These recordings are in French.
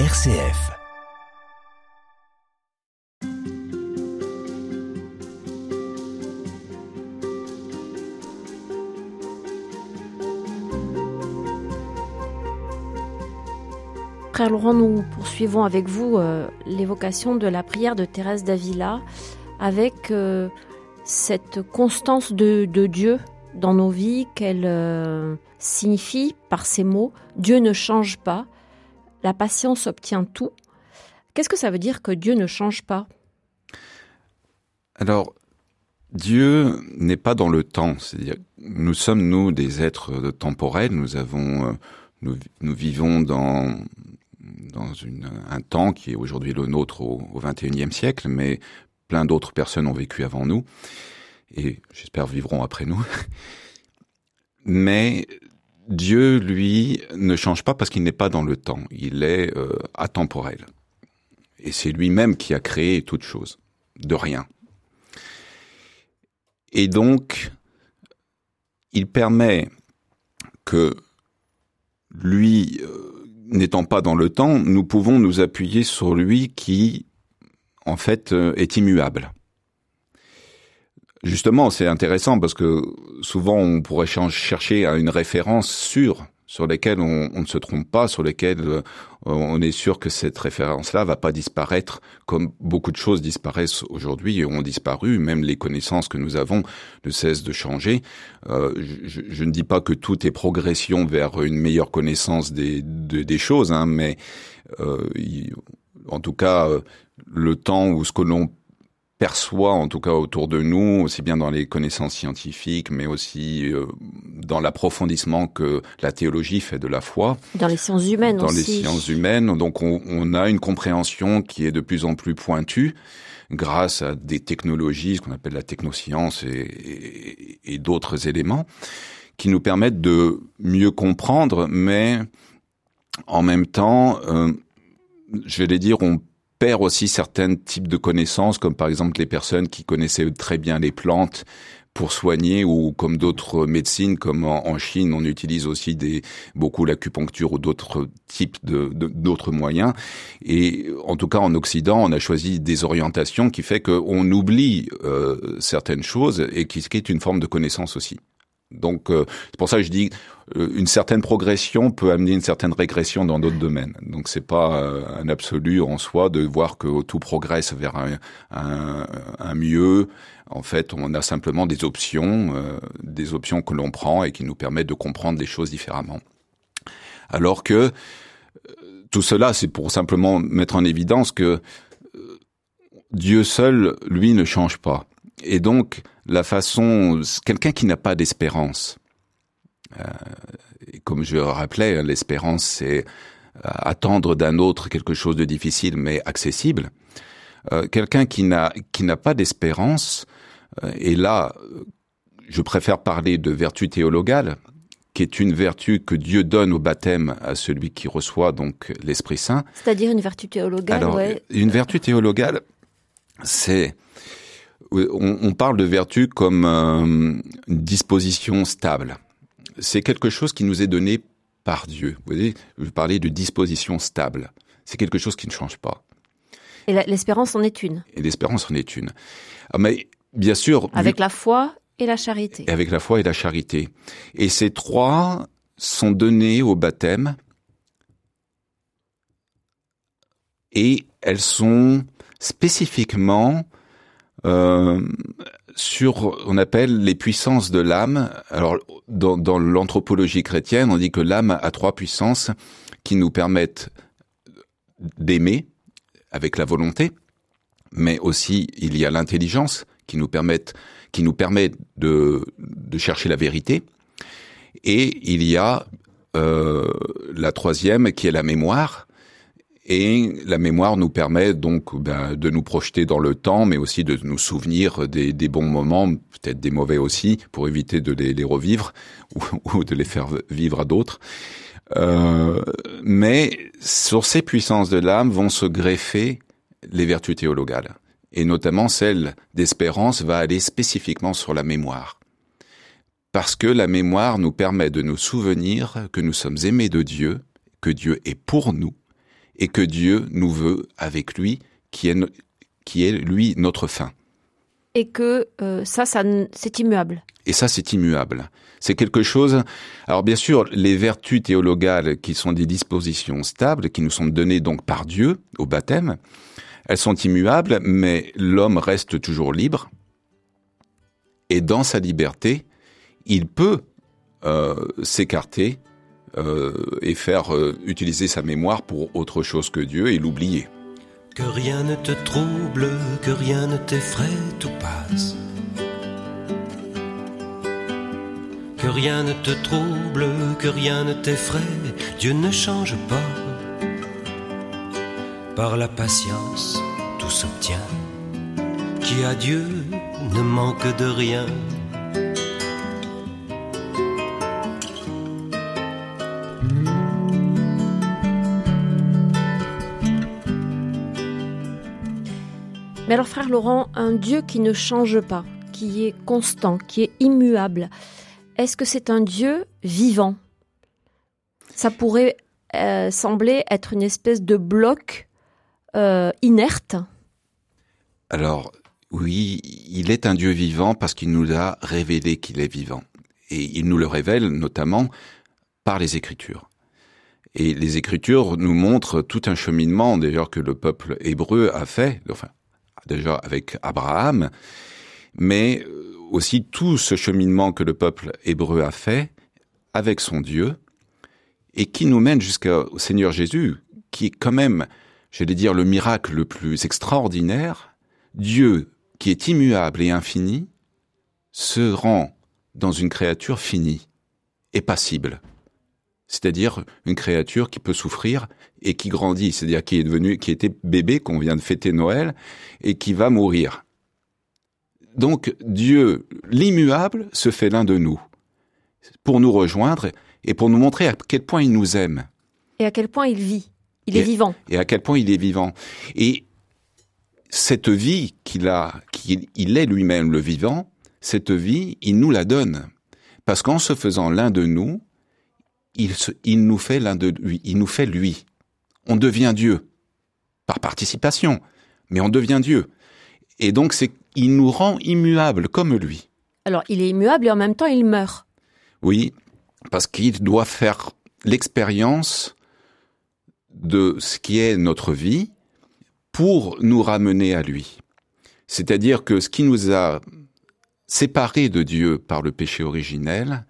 RCF. Frère Laurent, nous poursuivons avec vous euh, l'évocation de la prière de Thérèse d'Avila avec euh, cette constance de, Dieu dans nos vies qu'elle euh, signifie par ces mots Dieu ne change pas, la patience obtient tout. Qu'est-ce que ça veut dire que Dieu ne change pas? Alors, Dieu n'est pas dans le temps, c'est-à-dire nous sommes nous des êtres temporels, nous avons nous, nous vivons dans dans un temps qui est aujourd'hui le nôtre au, au 21e siècle, mais plein d'autres personnes ont vécu avant nous et j'espère vivront après nous. Mais Dieu, lui, ne change pas parce qu'il n'est pas dans le temps. Il est euh, atemporel. Et c'est lui-même qui a créé toute chose, de rien. Et donc, il permet que lui, euh, n'étant pas dans le temps, nous pouvons nous appuyer sur lui qui, en fait, euh, est immuable. Justement, c'est intéressant parce que souvent on pourrait chercher à une référence sûre sur lesquelles on, ne se trompe pas, sur lesquelles euh, on est sûr que cette référence-là va pas disparaître comme beaucoup de choses disparaissent aujourd'hui et ont disparu. Même les connaissances que nous avons ne cessent de changer. Euh, je, ne dis pas que tout est progression vers une meilleure connaissance des, des choses, hein, mais euh, en tout cas, le temps où ce que l'on perçoit, en tout cas autour de nous, aussi bien dans les connaissances scientifiques, mais aussi euh, dans l'approfondissement que la théologie fait de la foi. Dans les sciences humaines dans aussi. Dans les sciences humaines, donc on, on, a une compréhension qui est de plus en plus pointue grâce à des technologies, ce qu'on appelle la technoscience et, et, et d'autres éléments, qui nous permettent de mieux comprendre, mais en même temps, euh, je vais les dire, on perd aussi certains types de connaissances, comme par exemple les personnes qui connaissaient très bien les plantes pour soigner ou comme d'autres médecines, comme en, Chine, on utilise aussi des, beaucoup l'acupuncture ou d'autres types de, d'autres moyens. Et en tout cas, en Occident, on a choisi des orientations qui fait qu'on oublie euh, certaines choses et qui, qui est une forme de connaissance aussi. Donc euh, c'est pour ça que je dis euh, une certaine progression peut amener une certaine régression dans d'autres domaines. Donc c'est pas euh, un absolu en soi de voir que tout progresse vers un, un, un mieux. En fait, on a simplement des options, des options que l'on prend et qui nous permettent de comprendre les choses différemment. Alors que tout cela, c'est pour simplement mettre en évidence que Dieu seul, lui, ne change pas. Et donc, la façon, quelqu'un qui n'a pas d'espérance, euh, comme je le rappelais, l'espérance, c'est euh, attendre d'un autre quelque chose de difficile mais accessible. Euh, quelqu'un qui n'a qui n'a pas d'espérance, euh, et là, je préfère parler de vertu théologale, qui est une vertu que Dieu donne au baptême à celui qui reçoit donc l'Esprit Saint. C'est-à-dire une vertu théologale. Alors, une vertu théologale, c'est on, parle de vertu comme euh, une disposition stable. C'est quelque chose qui nous est donné par Dieu. Vous voyez, je parlais de disposition stable. C'est quelque chose qui ne change pas. Et l'espérance en est une. Et l'espérance en est une. Ah, mais bien sûr. Avec la foi et la charité. Et avec la foi et la charité. Et ces trois sont donnés au baptême. Et elles sont spécifiquement euh, sur, on appelle les puissances de l'âme. Alors, dans, l'anthropologie chrétienne, on dit que l'âme a trois puissances qui nous permettent d'aimer avec la volonté, mais aussi il y a l'intelligence qui nous permet, qui nous permet de, de chercher la vérité, et il y a euh, la troisième qui est la mémoire, et la mémoire nous permet donc ben, de nous projeter dans le temps, mais aussi de nous souvenir des, bons moments, peut-être des mauvais aussi, pour éviter de les, revivre ou, ou, de les faire vivre à d'autres. Euh, mais sur ces puissances de l'âme vont se greffer les vertus théologales, et notamment celle d'espérance va aller spécifiquement sur la mémoire. Parce que la mémoire nous permet de nous souvenir que nous sommes aimés de Dieu, que Dieu est pour nous, et que Dieu nous veut avec lui, qui est, qui est lui notre fin. Et que euh, ça, ça c'est immuable. Et ça, c'est immuable. C'est quelque chose. Alors bien sûr, les vertus théologales, qui sont des dispositions stables, qui nous sont données donc par Dieu au baptême, elles sont immuables, mais l'homme reste toujours libre. Et dans sa liberté, il peut euh, s'écarter et faire euh, utiliser sa mémoire pour autre chose que Dieu et l'oublier. Que rien ne te trouble, que rien ne t'effraie, tout passe. Que rien ne te trouble, que rien ne t'effraie, Dieu ne change pas. Par la patience, tout s'obtient. Qui a Dieu ne manque de rien. Mais alors frère Laurent, un Dieu qui ne change pas, qui est constant, qui est immuable, est-ce que c'est un Dieu vivant? Ça pourrait euh, sembler être une espèce de bloc euh, inerte. Alors oui, il est un Dieu vivant parce qu'il nous a révélé qu'il est vivant. Et il nous le révèle notamment par les Écritures. Et les Écritures nous montrent tout un cheminement d'ailleurs que le peuple hébreu a fait, déjà avec Abraham, mais aussi tout ce cheminement que le peuple hébreu a fait avec son Dieu et qui nous mène jusqu'au Seigneur Jésus, qui est quand même, j'allais dire, le miracle le plus extraordinaire. Dieu, qui est immuable et infini, se rend dans une créature finie et passible. C'est-à-dire une créature qui peut souffrir et qui grandit, c'est-à-dire qui est devenu, qui était bébé, qu'on vient de fêter Noël, et qui va mourir. Donc Dieu, l'immuable, se fait l'un de nous, pour nous rejoindre et pour nous montrer à quel point il nous aime. Et à quel point il vit. Il est vivant. Et à quel point il est vivant. Et cette vie qu'il a, qu'il est lui-même le vivant, cette vie, il nous la donne. Parce qu'en se faisant l'un de nous, il, il nous fait l'un de lui, il nous fait lui. On devient Dieu. Par participation. Mais on devient Dieu. Et donc, c'est, il nous rend immuables comme lui. Alors, il est immuable et en même temps, il meurt. Oui, parce qu'il doit faire l'expérience de ce qui est notre vie pour nous ramener à lui. C'est-à-dire que ce qui nous a séparés de Dieu par le péché originel,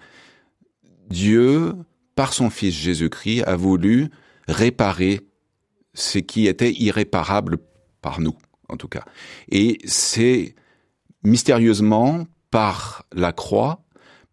Dieu, par son Fils Jésus-Christ, a voulu réparer ce qui était irréparable par nous en tout cas. Et c'est mystérieusement par la croix,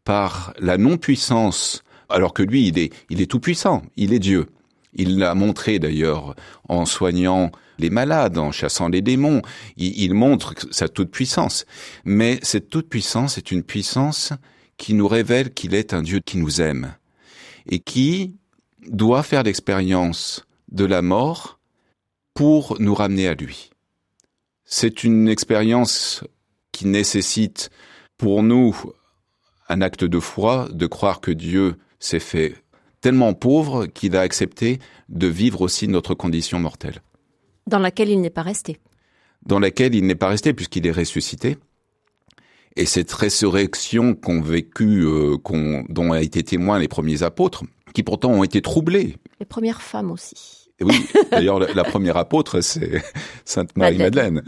par la non-puissance, alors que lui, il est, il est tout puissant, il est Dieu. Il l'a montré d'ailleurs en soignant les malades, en chassant les démons. Il, il montre sa toute-puissance. Mais cette toute-puissance est une puissance qui nous révèle qu'il est un Dieu qui nous aime et qui doit faire l'expérience de la mort pour nous ramener à lui. C'est une expérience qui nécessite pour nous un acte de foi, de croire que Dieu s'est fait tellement pauvre qu'il a accepté de vivre aussi notre condition mortelle. Dans laquelle il n'est pas resté. Dans laquelle il n'est pas resté puisqu'il est ressuscité. Et cette résurrection qu'ont vécu, euh, dont a été témoin les premiers apôtres, qui pourtant ont été troublés. Les premières femmes aussi oui, d'ailleurs, la, première apôtre, c'est Sainte Marie-Madeleine.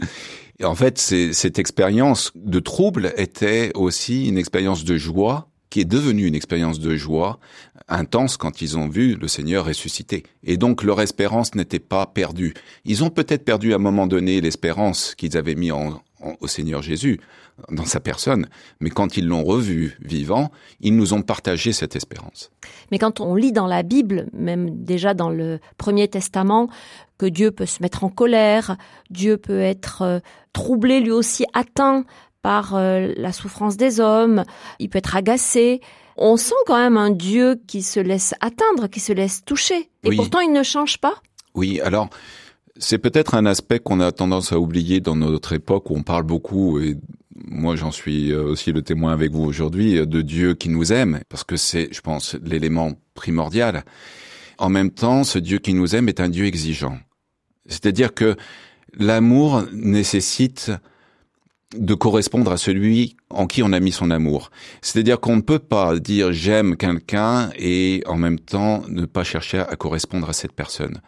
Et en fait, cette expérience de trouble était aussi une expérience de joie qui est devenue une expérience de joie intense quand ils ont vu le Seigneur ressusciter. Et donc leur espérance n'était pas perdue. Ils ont peut-être perdu à un moment donné l'espérance qu'ils avaient mis en, au Seigneur Jésus dans sa personne, mais quand ils l'ont revu vivant, ils nous ont partagé cette espérance. Mais quand on lit dans la Bible, même déjà dans le Premier Testament, que Dieu peut se mettre en colère, Dieu peut être euh, troublé lui aussi, atteint par euh, la souffrance des hommes, il peut être agacé. On sent quand même un Dieu qui se laisse atteindre, qui se laisse toucher. Et pourtant, il ne change pas. Oui, alors c'est peut-être un aspect qu'on a tendance à oublier dans notre époque où on parle beaucoup, et moi j'en suis euh, aussi le témoin avec vous aujourd'hui, de Dieu qui nous aime, parce que c'est, je pense, l'élément primordial. En même temps, ce Dieu qui nous aime est un Dieu exigeant. C'est-à-dire que l'amour nécessite de correspondre à celui en qui on a mis son amour. C'est-à-dire qu'on ne peut pas dire j'aime quelqu'un et en même temps ne pas chercher à correspondre à cette personne.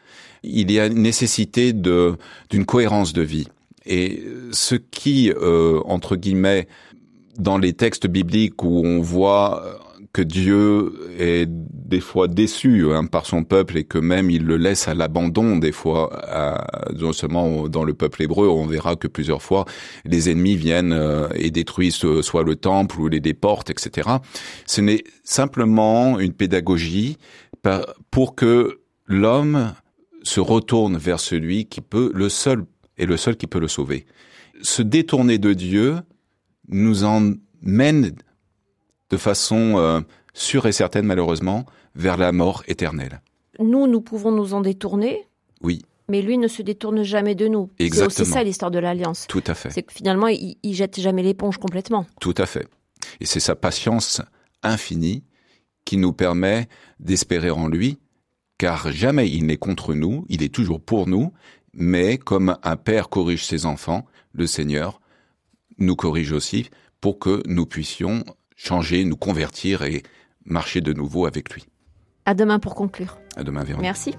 Il y a une nécessité de d'une cohérence de vie. Et ce qui, euh, entre guillemets, dans les textes bibliques où on voit que Dieu est des fois déçu hein, par son peuple et que même il le laisse à l'abandon des fois, non seulement dans le peuple hébreu, on verra que plusieurs fois les ennemis viennent euh, et détruisent soit le temple ou les déportent, etc. Ce n'est simplement une pédagogie pour que l'homme se retourne vers celui qui peut, le seul, est le seul qui peut le sauver. Se détourner de Dieu nous emmène de façon euh, sûre et certaine, malheureusement, vers la mort éternelle. Nous, nous pouvons nous en détourner. Oui. Mais lui ne se détourne jamais de nous. Exactement. C'est aussi ça l'histoire de l'alliance. Tout à fait. C'est que finalement, il, il jette jamais l'éponge complètement. Tout à fait. Et c'est sa patience infinie qui nous permet d'espérer en lui, car jamais il n'est contre nous, il est toujours pour nous, mais comme un père corrige ses enfants, le Seigneur nous corrige aussi pour que nous puissions changer, nous convertir et marcher de nouveau avec lui. À demain pour conclure. À demain, Véronique. Merci.